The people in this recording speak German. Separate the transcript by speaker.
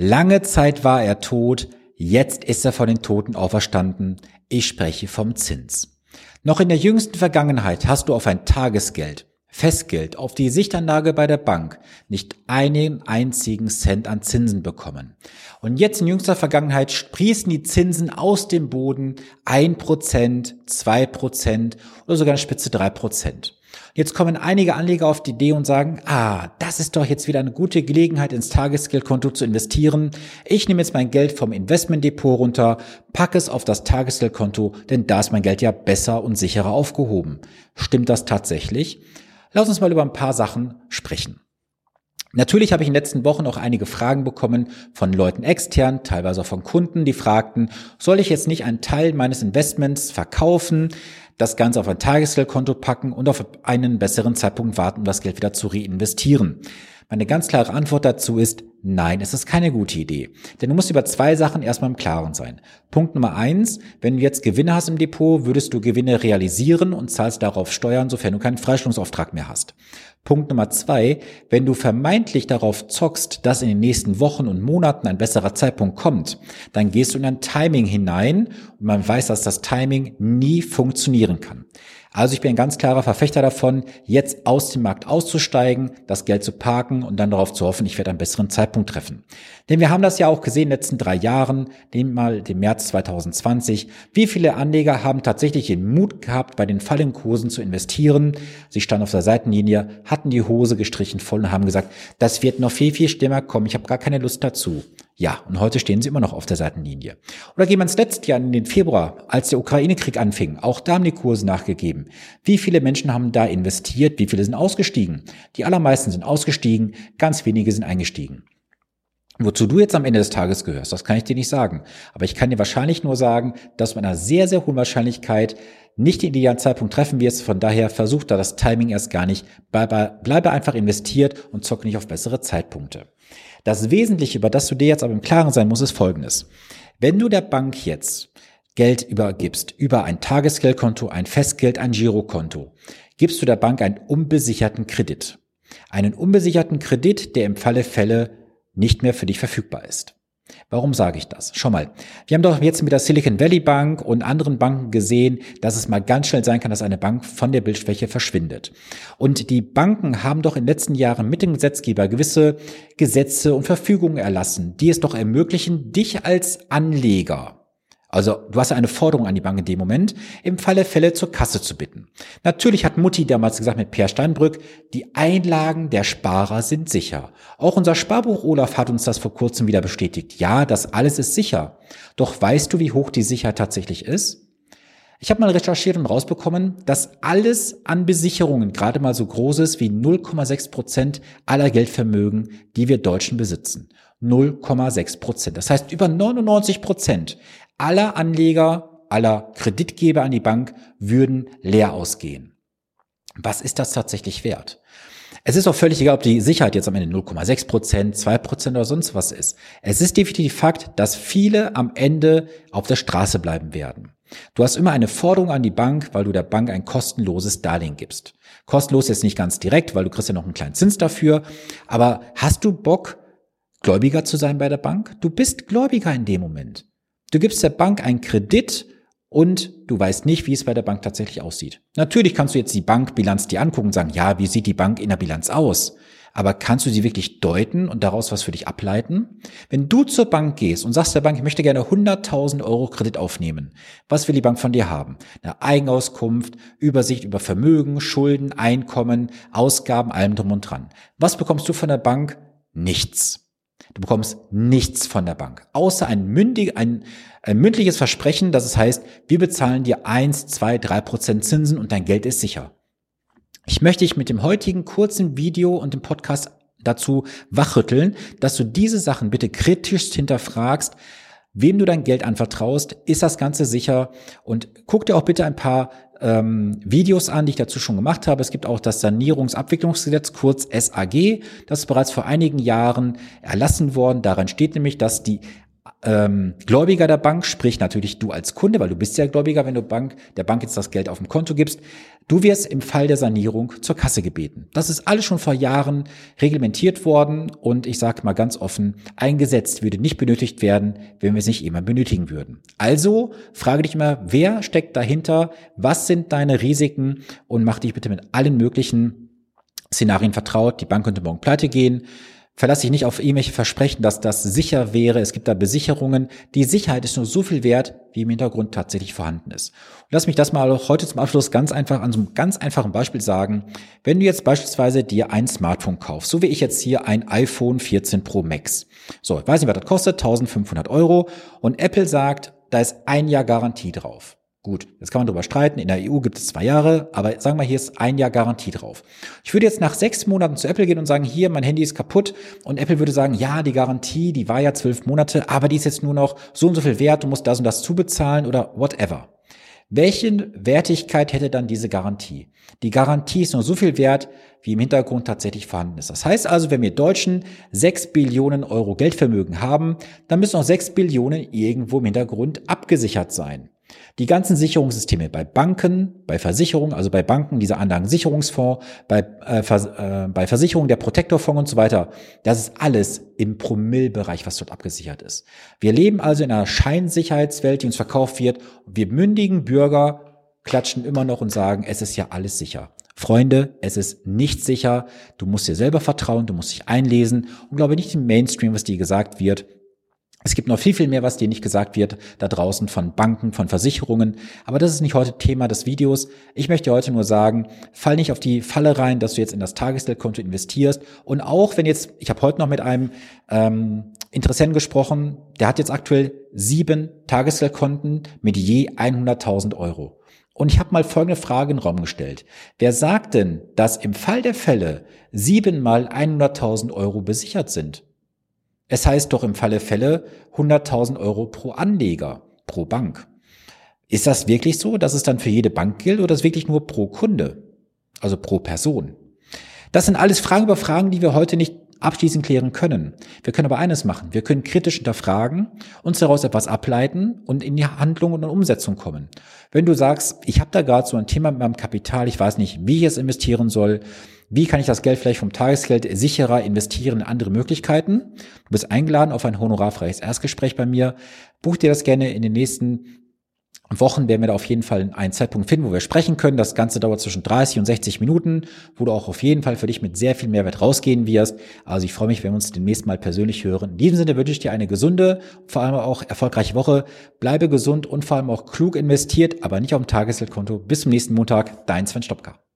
Speaker 1: Lange Zeit war er tot, jetzt ist er von den Toten auferstanden. Ich spreche vom Zins. Noch in der jüngsten Vergangenheit hast du auf ein Tagesgeld, Festgeld, auf die Sichtanlage bei der Bank nicht einen einzigen Cent an Zinsen bekommen. Und jetzt in jüngster Vergangenheit sprießen die Zinsen aus dem Boden ein Prozent, zwei Prozent oder sogar eine Spitze drei Prozent. Jetzt kommen einige Anleger auf die Idee und sagen, ah, das ist doch jetzt wieder eine gute Gelegenheit, ins Tagesgeldkonto zu investieren. Ich nehme jetzt mein Geld vom Investmentdepot runter, packe es auf das Tagesgeldkonto, denn da ist mein Geld ja besser und sicherer aufgehoben. Stimmt das tatsächlich? Lass uns mal über ein paar Sachen sprechen. Natürlich habe ich in den letzten Wochen auch einige Fragen bekommen von Leuten extern, teilweise auch von Kunden, die fragten, soll ich jetzt nicht einen Teil meines Investments verkaufen? Das Ganze auf ein Tagesgeldkonto packen und auf einen besseren Zeitpunkt warten, um das Geld wieder zu reinvestieren. Meine ganz klare Antwort dazu ist, nein, es ist keine gute Idee. Denn du musst über zwei Sachen erstmal im Klaren sein. Punkt Nummer eins, wenn du jetzt Gewinne hast im Depot, würdest du Gewinne realisieren und zahlst darauf Steuern, sofern du keinen Freistellungsauftrag mehr hast. Punkt Nummer zwei, wenn du vermeintlich darauf zockst, dass in den nächsten Wochen und Monaten ein besserer Zeitpunkt kommt, dann gehst du in ein Timing hinein und man weiß, dass das Timing nie funktionieren kann. Also ich bin ein ganz klarer Verfechter davon, jetzt aus dem Markt auszusteigen, das Geld zu parken und dann darauf zu hoffen, ich werde einen besseren Zeitpunkt treffen. Denn wir haben das ja auch gesehen in den letzten drei Jahren, nehmen mal den März 2020. Wie viele Anleger haben tatsächlich den Mut gehabt, bei den fallenden Kursen zu investieren? Sie standen auf der Seitenlinie, hatten die Hose gestrichen voll und haben gesagt, das wird noch viel, viel schlimmer kommen, ich habe gar keine Lust dazu. Ja, und heute stehen sie immer noch auf der Seitenlinie. Oder gehen wir ins letzte Jahr in den Februar, als der Ukraine-Krieg anfing. Auch da haben die Kurse nachgegeben. Wie viele Menschen haben da investiert? Wie viele sind ausgestiegen? Die allermeisten sind ausgestiegen, ganz wenige sind eingestiegen. Wozu du jetzt am Ende des Tages gehörst, das kann ich dir nicht sagen. Aber ich kann dir wahrscheinlich nur sagen, dass du mit einer sehr, sehr hohen Wahrscheinlichkeit nicht den idealen Zeitpunkt treffen wirst. Von daher versuch da das Timing erst gar nicht. Bleibe, einfach investiert und zocke nicht auf bessere Zeitpunkte. Das Wesentliche, über das du dir jetzt aber im Klaren sein musst, ist folgendes. Wenn du der Bank jetzt Geld übergibst, über ein Tagesgeldkonto, ein Festgeld, ein Girokonto, gibst du der Bank einen unbesicherten Kredit. Einen unbesicherten Kredit, der im Falle Fälle nicht mehr für dich verfügbar ist. Warum sage ich das? Schau mal, wir haben doch jetzt mit der Silicon Valley Bank und anderen Banken gesehen, dass es mal ganz schnell sein kann, dass eine Bank von der Bildschwäche verschwindet. Und die Banken haben doch in den letzten Jahren mit dem Gesetzgeber gewisse Gesetze und Verfügungen erlassen, die es doch ermöglichen, dich als Anleger also du hast eine Forderung an die Bank in dem Moment, im Falle Fälle zur Kasse zu bitten. Natürlich hat Mutti damals gesagt mit Per Steinbrück, die Einlagen der Sparer sind sicher. Auch unser Sparbuch Olaf hat uns das vor kurzem wieder bestätigt. Ja, das alles ist sicher. Doch weißt du, wie hoch die Sicherheit tatsächlich ist? Ich habe mal recherchiert und rausbekommen, dass alles an Besicherungen gerade mal so groß ist wie 0,6 Prozent aller Geldvermögen, die wir Deutschen besitzen. 0,6 Prozent. Das heißt, über 99 Prozent aller Anleger, aller Kreditgeber an die Bank würden leer ausgehen. Was ist das tatsächlich wert? Es ist auch völlig egal, ob die Sicherheit jetzt am Ende 0,6 Prozent, 2 Prozent oder sonst was ist. Es ist definitiv Fakt, dass viele am Ende auf der Straße bleiben werden. Du hast immer eine Forderung an die Bank, weil du der Bank ein kostenloses Darlehen gibst. Kostenlos jetzt nicht ganz direkt, weil du kriegst ja noch einen kleinen Zins dafür. Aber hast du Bock, Gläubiger zu sein bei der Bank? Du bist Gläubiger in dem Moment. Du gibst der Bank einen Kredit und du weißt nicht, wie es bei der Bank tatsächlich aussieht. Natürlich kannst du jetzt die Bankbilanz dir angucken und sagen, ja, wie sieht die Bank in der Bilanz aus? Aber kannst du sie wirklich deuten und daraus was für dich ableiten? Wenn du zur Bank gehst und sagst der Bank, ich möchte gerne 100.000 Euro Kredit aufnehmen, was will die Bank von dir haben? Eine Eigenauskunft, Übersicht über Vermögen, Schulden, Einkommen, Ausgaben, allem drum und dran. Was bekommst du von der Bank? Nichts. Du bekommst nichts von der Bank, außer ein, mündig, ein, ein mündliches Versprechen, dass es heißt, wir bezahlen dir eins, zwei, drei Prozent Zinsen und dein Geld ist sicher. Ich möchte dich mit dem heutigen kurzen Video und dem Podcast dazu wachrütteln, dass du diese Sachen bitte kritisch hinterfragst, wem du dein Geld anvertraust, ist das Ganze sicher und guck dir auch bitte ein paar ähm, Videos an, die ich dazu schon gemacht habe. Es gibt auch das Sanierungsabwicklungsgesetz, kurz SAG, das ist bereits vor einigen Jahren erlassen worden. Darin steht nämlich, dass die ähm, Gläubiger der Bank, sprich natürlich du als Kunde, weil du bist ja Gläubiger, wenn du Bank, der Bank jetzt das Geld auf dem Konto gibst. Du wirst im Fall der Sanierung zur Kasse gebeten. Das ist alles schon vor Jahren reglementiert worden und ich sage mal ganz offen, eingesetzt würde nicht benötigt werden, wenn wir es nicht immer benötigen würden. Also frage dich immer, wer steckt dahinter? Was sind deine Risiken? Und mach dich bitte mit allen möglichen Szenarien vertraut. Die Bank könnte morgen pleite gehen verlasse dich nicht auf irgendwelche Versprechen, dass das sicher wäre. Es gibt da Besicherungen. Die Sicherheit ist nur so viel wert, wie im Hintergrund tatsächlich vorhanden ist. Und lass mich das mal heute zum Abschluss ganz einfach an so einem ganz einfachen Beispiel sagen. Wenn du jetzt beispielsweise dir ein Smartphone kaufst, so wie ich jetzt hier ein iPhone 14 Pro Max. So, ich weiß nicht, was das kostet, 1500 Euro. Und Apple sagt, da ist ein Jahr Garantie drauf. Gut, jetzt kann man darüber streiten. In der EU gibt es zwei Jahre, aber sagen wir, hier ist ein Jahr Garantie drauf. Ich würde jetzt nach sechs Monaten zu Apple gehen und sagen, hier, mein Handy ist kaputt. Und Apple würde sagen, ja, die Garantie, die war ja zwölf Monate, aber die ist jetzt nur noch so und so viel wert, du musst das und das zubezahlen oder whatever. Welche Wertigkeit hätte dann diese Garantie? Die Garantie ist nur so viel wert, wie im Hintergrund tatsächlich vorhanden ist. Das heißt also, wenn wir Deutschen sechs Billionen Euro Geldvermögen haben, dann müssen auch sechs Billionen irgendwo im Hintergrund abgesichert sein. Die ganzen Sicherungssysteme bei Banken, bei Versicherungen, also bei Banken, dieser Anlagensicherungsfonds, bei, äh, Vers äh, bei Versicherungen der Protektorfonds und so weiter, das ist alles im Promillbereich, was dort abgesichert ist. Wir leben also in einer Scheinsicherheitswelt, die uns verkauft wird. Wir mündigen Bürger klatschen immer noch und sagen, es ist ja alles sicher. Freunde, es ist nicht sicher. Du musst dir selber vertrauen, du musst dich einlesen und glaube nicht im Mainstream, was dir gesagt wird. Es gibt noch viel, viel mehr, was dir nicht gesagt wird, da draußen von Banken, von Versicherungen. Aber das ist nicht heute Thema des Videos. Ich möchte heute nur sagen, fall nicht auf die Falle rein, dass du jetzt in das Tagesgeldkonto investierst. Und auch wenn jetzt, ich habe heute noch mit einem ähm, Interessenten gesprochen, der hat jetzt aktuell sieben Tagesgeldkonten mit je 100.000 Euro. Und ich habe mal folgende Frage in den Raum gestellt. Wer sagt denn, dass im Fall der Fälle siebenmal 100.000 Euro besichert sind? Es heißt doch im Falle Fälle 100.000 Euro pro Anleger, pro Bank. Ist das wirklich so, dass es dann für jede Bank gilt oder ist es wirklich nur pro Kunde, also pro Person? Das sind alles Fragen über Fragen, die wir heute nicht abschließend klären können. Wir können aber eines machen. Wir können kritisch hinterfragen, uns daraus etwas ableiten und in die Handlung und Umsetzung kommen. Wenn du sagst, ich habe da gerade so ein Thema mit meinem Kapital, ich weiß nicht, wie ich es investieren soll, wie kann ich das Geld vielleicht vom Tagesgeld sicherer investieren in andere Möglichkeiten? Du bist eingeladen auf ein honorarfreies Erstgespräch bei mir. Buch dir das gerne in den nächsten Wochen werden wir da auf jeden Fall einen Zeitpunkt finden, wo wir sprechen können. Das Ganze dauert zwischen 30 und 60 Minuten, wo du auch auf jeden Fall für dich mit sehr viel Mehrwert rausgehen wirst. Also ich freue mich, wenn wir uns demnächst mal persönlich hören. In diesem Sinne wünsche ich dir eine gesunde, vor allem auch erfolgreiche Woche. Bleibe gesund und vor allem auch klug investiert, aber nicht auf dem Tagesgeldkonto. Bis zum nächsten Montag. Dein Sven Stopka.